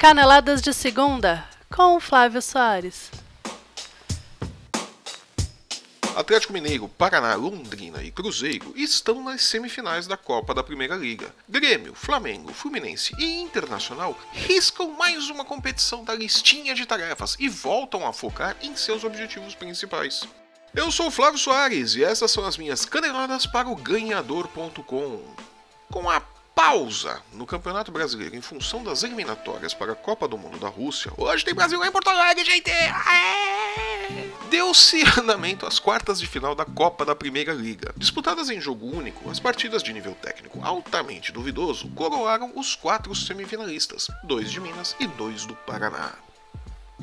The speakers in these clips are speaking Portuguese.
Caneladas de Segunda, com Flávio Soares. Atlético Mineiro, Paraná, Londrina e Cruzeiro estão nas semifinais da Copa da Primeira Liga. Grêmio, Flamengo, Fluminense e Internacional riscam mais uma competição da listinha de tarefas e voltam a focar em seus objetivos principais. Eu sou Flávio Soares e essas são as minhas caneladas para o ganhador.com. Com a pausa no Campeonato Brasileiro em função das eliminatórias para a Copa do Mundo da Rússia, hoje tem Brasil em Porto Alegre, gente! Deu-se andamento às quartas de final da Copa da Primeira Liga. Disputadas em jogo único, as partidas de nível técnico altamente duvidoso coroaram os quatro semifinalistas, dois de Minas e dois do Paraná.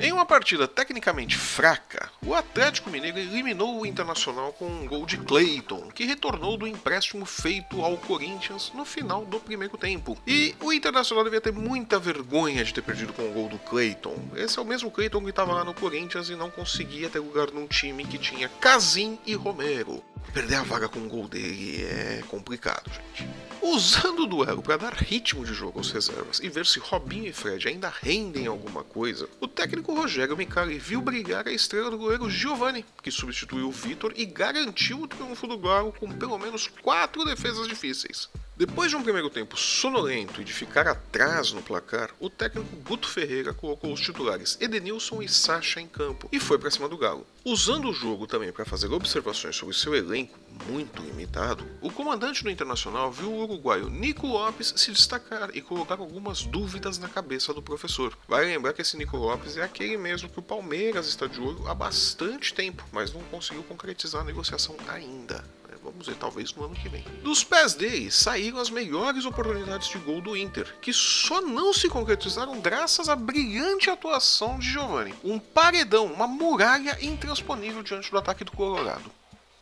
Em uma partida tecnicamente fraca, o Atlético Mineiro eliminou o Internacional com um gol de Clayton, que retornou do empréstimo feito ao Corinthians no final do primeiro tempo. E o Internacional devia ter muita vergonha de ter perdido com o gol do Clayton. Esse é o mesmo Clayton que estava lá no Corinthians e não conseguia ter lugar num time que tinha Casim e Romero. Perder a vaga com o gol dele é complicado, gente. Usando o duelo para dar ritmo de jogo aos reservas e ver se Robinho e Fred ainda rendem alguma coisa, o técnico Rogério Micali viu brilhar a estrela do goleiro Giovani, que substituiu o Vitor e garantiu o triunfo do Galo com pelo menos quatro defesas difíceis. Depois de um primeiro tempo sonolento e de ficar atrás no placar, o técnico Guto Ferreira colocou os titulares Edenilson e Sacha em campo e foi para cima do Galo. Usando o jogo também para fazer observações sobre seu elenco, muito limitado, o comandante do Internacional viu o uruguaio Nico Lopes se destacar e colocar algumas dúvidas na cabeça do professor. Vai lembrar que esse Nico Lopes é aquele mesmo que o Palmeiras está de olho há bastante tempo, mas não conseguiu concretizar a negociação ainda. Vamos ver, talvez no ano que vem. Dos pés dele saíram as melhores oportunidades de gol do Inter, que só não se concretizaram graças à brilhante atuação de Giovani. Um paredão, uma muralha intransponível diante do ataque do Colorado.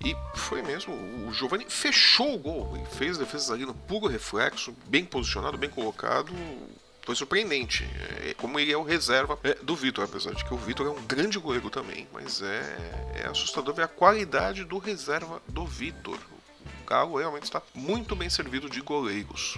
E foi mesmo, o Giovani fechou o gol, ele fez defesas ali no puro reflexo, bem posicionado, bem colocado, foi surpreendente. É, como ele é o reserva é, do Vitor, apesar de que o Vitor é um grande goleiro também, mas é, é assustador ver a qualidade do reserva do Vitor. O Galo realmente está muito bem servido de goleiros.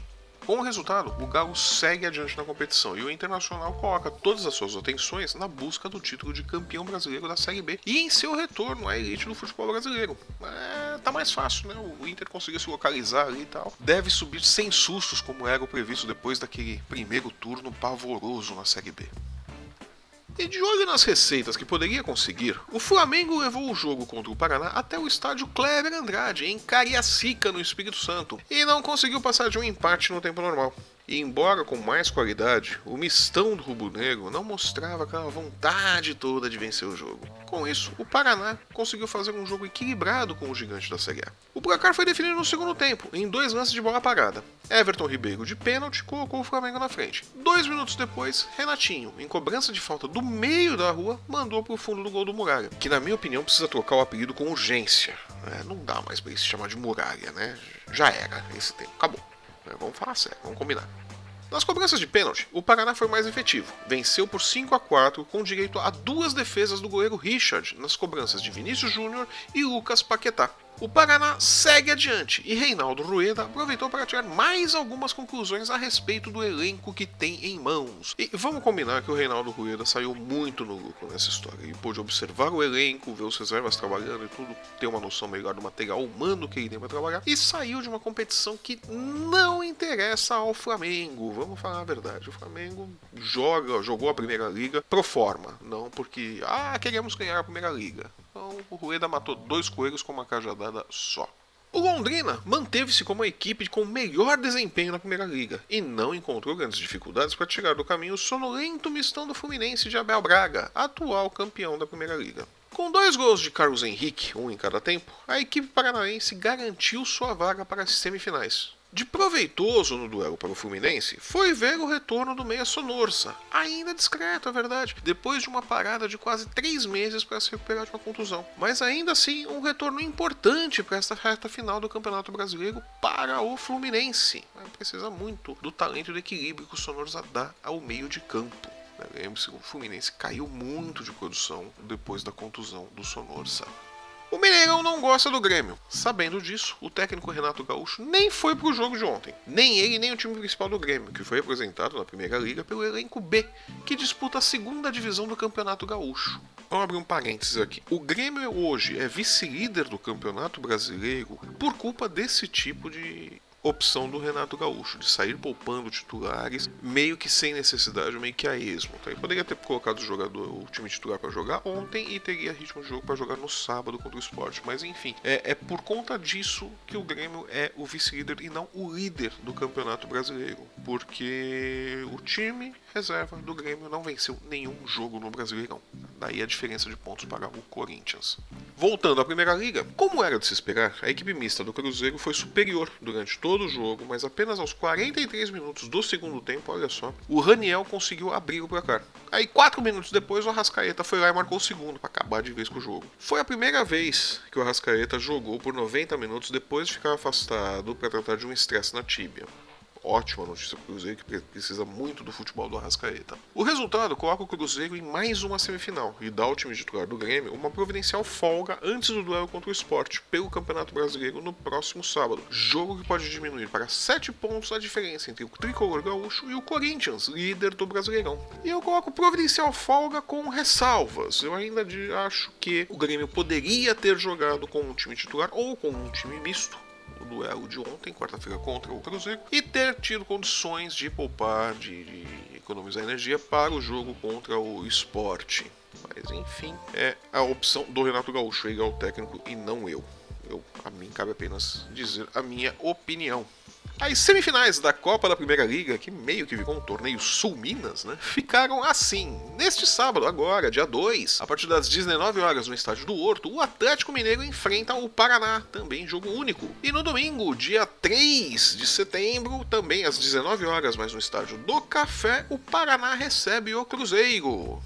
Com o resultado, o Galo segue adiante na competição e o Internacional coloca todas as suas atenções na busca do título de campeão brasileiro da Série B e em seu retorno à elite do futebol brasileiro. É, tá mais fácil, né? O Inter conseguiu se localizar ali e tal. Deve subir sem sustos, como era o previsto depois daquele primeiro turno pavoroso na Série B. E de olho nas receitas que poderia conseguir, o Flamengo levou o jogo contra o Paraná até o estádio Kleber Andrade, em Cariacica, no Espírito Santo, e não conseguiu passar de um empate no tempo normal. E embora com mais qualidade, o mistão do rubro-negro não mostrava aquela vontade toda de vencer o jogo. Com isso, o Paraná conseguiu fazer um jogo equilibrado com o gigante da Série A. O placar foi definido no segundo tempo, em dois lances de bola parada. Everton Ribeiro, de pênalti, colocou o Flamengo na frente. Dois minutos depois, Renatinho, em cobrança de falta do meio da rua, mandou para o fundo do gol do Muralha, que na minha opinião precisa trocar o apelido com urgência. É, não dá mais para ele se chamar de Muralha, né? Já era esse tempo, acabou. É, vamos falar sério, vamos combinar. Nas cobranças de pênalti, o Paraná foi mais efetivo. Venceu por 5 a 4 com direito a duas defesas do goleiro Richard nas cobranças de Vinícius Júnior e Lucas Paquetá. O Paraná segue adiante e Reinaldo Rueda aproveitou para tirar mais algumas conclusões a respeito do elenco que tem em mãos. E vamos combinar que o Reinaldo Rueda saiu muito no lucro nessa história. Ele pôde observar o elenco, ver os reservas trabalhando e tudo, ter uma noção melhor do material humano que ele tem para trabalhar e saiu de uma competição que não interessa ao Flamengo. Vamos falar a verdade. O Flamengo joga, jogou a primeira liga pro forma, não porque ah, queremos ganhar a primeira liga. O Rueda matou dois coelhos com uma cajadada só. O Londrina manteve-se como a equipe com melhor desempenho na Primeira Liga e não encontrou grandes dificuldades para tirar do caminho o sonolento mistão do Fluminense de Abel Braga, atual campeão da Primeira Liga. Com dois gols de Carlos Henrique, um em cada tempo, a equipe paranaense garantiu sua vaga para as semifinais. De proveitoso no duelo para o Fluminense foi ver o retorno do meia Sonorsa, ainda discreto, é verdade, depois de uma parada de quase três meses para se recuperar de uma contusão. Mas ainda assim, um retorno importante para esta reta final do Campeonato Brasileiro para o Fluminense. Precisa muito do talento e do equilíbrio que o Sonorsa dá ao meio de campo. Lembre-se, o Fluminense caiu muito de produção depois da contusão do Sonorsa. O Mineirão não gosta do Grêmio. Sabendo disso, o técnico Renato Gaúcho nem foi pro jogo de ontem. Nem ele, nem o time principal do Grêmio, que foi apresentado na Primeira Liga pelo elenco B, que disputa a segunda divisão do Campeonato Gaúcho. Vamos abrir um parênteses aqui. O Grêmio hoje é vice-líder do Campeonato Brasileiro por culpa desse tipo de opção do Renato Gaúcho, de sair poupando titulares, meio que sem necessidade, meio que a esmo. Tá? Ele poderia ter colocado o jogador, o time titular para jogar ontem e teria ritmo de jogo para jogar no sábado contra o esporte. Mas enfim, é, é por conta disso que o Grêmio é o vice-líder e não o líder do Campeonato Brasileiro. Porque o time reserva do Grêmio não venceu nenhum jogo no Brasileirão. Daí a diferença de pontos para o Corinthians. Voltando à Primeira Liga, como era de se esperar, a equipe mista do Cruzeiro foi superior durante todo o jogo, mas apenas aos 43 minutos do segundo tempo, olha só, o Raniel conseguiu abrir o placar. Aí, 4 minutos depois, o Arrascaeta foi lá e marcou o segundo para acabar de vez com o jogo. Foi a primeira vez que o Arrascaeta jogou por 90 minutos depois de ficar afastado para tratar de um estresse na tíbia ótima notícia para o Cruzeiro, que precisa muito do futebol do Arrascaeta. O resultado coloca o Cruzeiro em mais uma semifinal e dá ao time titular do Grêmio uma providencial folga antes do duelo contra o esporte pelo Campeonato Brasileiro no próximo sábado. Jogo que pode diminuir para 7 pontos a diferença entre o tricolor gaúcho e o Corinthians, líder do Brasileirão. E eu coloco providencial folga com ressalvas. Eu ainda acho que o Grêmio poderia ter jogado com um time titular ou com um time misto duelo de ontem, quarta-feira, contra o Cruzeiro, e ter tido condições de poupar, de, de economizar energia para o jogo contra o esporte. Mas enfim, é a opção do Renato Gaúcho, ele é o técnico e não eu. eu. A mim cabe apenas dizer a minha opinião. As semifinais da Copa da Primeira Liga, que meio que ficou um torneio sul-minas, né? Ficaram assim. Neste sábado, agora, dia 2, a partir das 19 horas no estádio do Horto, o Atlético Mineiro enfrenta o Paraná, também jogo único. E no domingo, dia 3 de setembro, também às 19 horas, mas no estádio do Café, o Paraná recebe o Cruzeiro.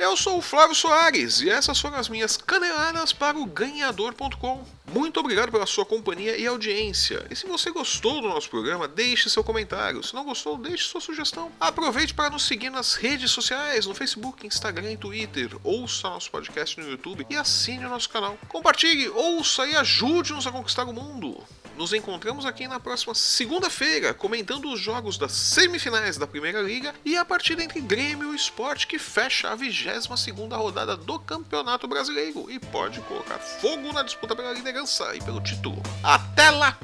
Eu sou o Flávio Soares e essas foram as minhas caneladas para o ganhador.com. Muito obrigado pela sua companhia e audiência. E se você gostou do nosso programa, deixe seu comentário. Se não gostou, deixe sua sugestão. Aproveite para nos seguir nas redes sociais, no Facebook, Instagram e Twitter. Ouça nosso podcast no YouTube e assine o nosso canal. Compartilhe, ouça e ajude-nos a conquistar o mundo. Nos encontramos aqui na próxima segunda-feira, comentando os jogos das semifinais da Primeira Liga e a partida entre Grêmio e Sport que fecha a 22 segunda rodada do Campeonato Brasileiro e pode colocar fogo na disputa pela liderança e pelo título. Até lá!